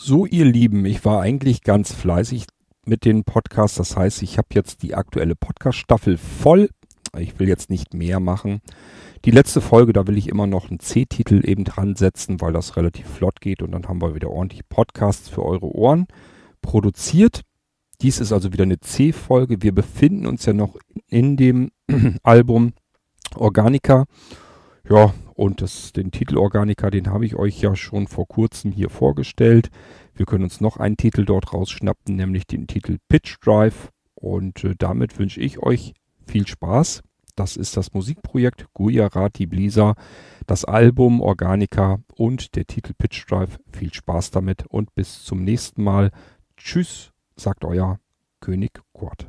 So, ihr Lieben, ich war eigentlich ganz fleißig mit den Podcasts. Das heißt, ich habe jetzt die aktuelle Podcast-Staffel voll. Ich will jetzt nicht mehr machen. Die letzte Folge, da will ich immer noch einen C-Titel eben dran setzen, weil das relativ flott geht und dann haben wir wieder ordentlich Podcasts für eure Ohren produziert. Dies ist also wieder eine C-Folge. Wir befinden uns ja noch in dem Album Organica. Ja, und das, den Titel Organica, den habe ich euch ja schon vor kurzem hier vorgestellt. Wir können uns noch einen Titel dort rausschnappen, nämlich den Titel Pitch Drive. Und äh, damit wünsche ich euch viel Spaß. Das ist das Musikprojekt Gujarati Blisa, das Album Organica und der Titel Pitch Drive. Viel Spaß damit und bis zum nächsten Mal. Tschüss, sagt euer König Kurt.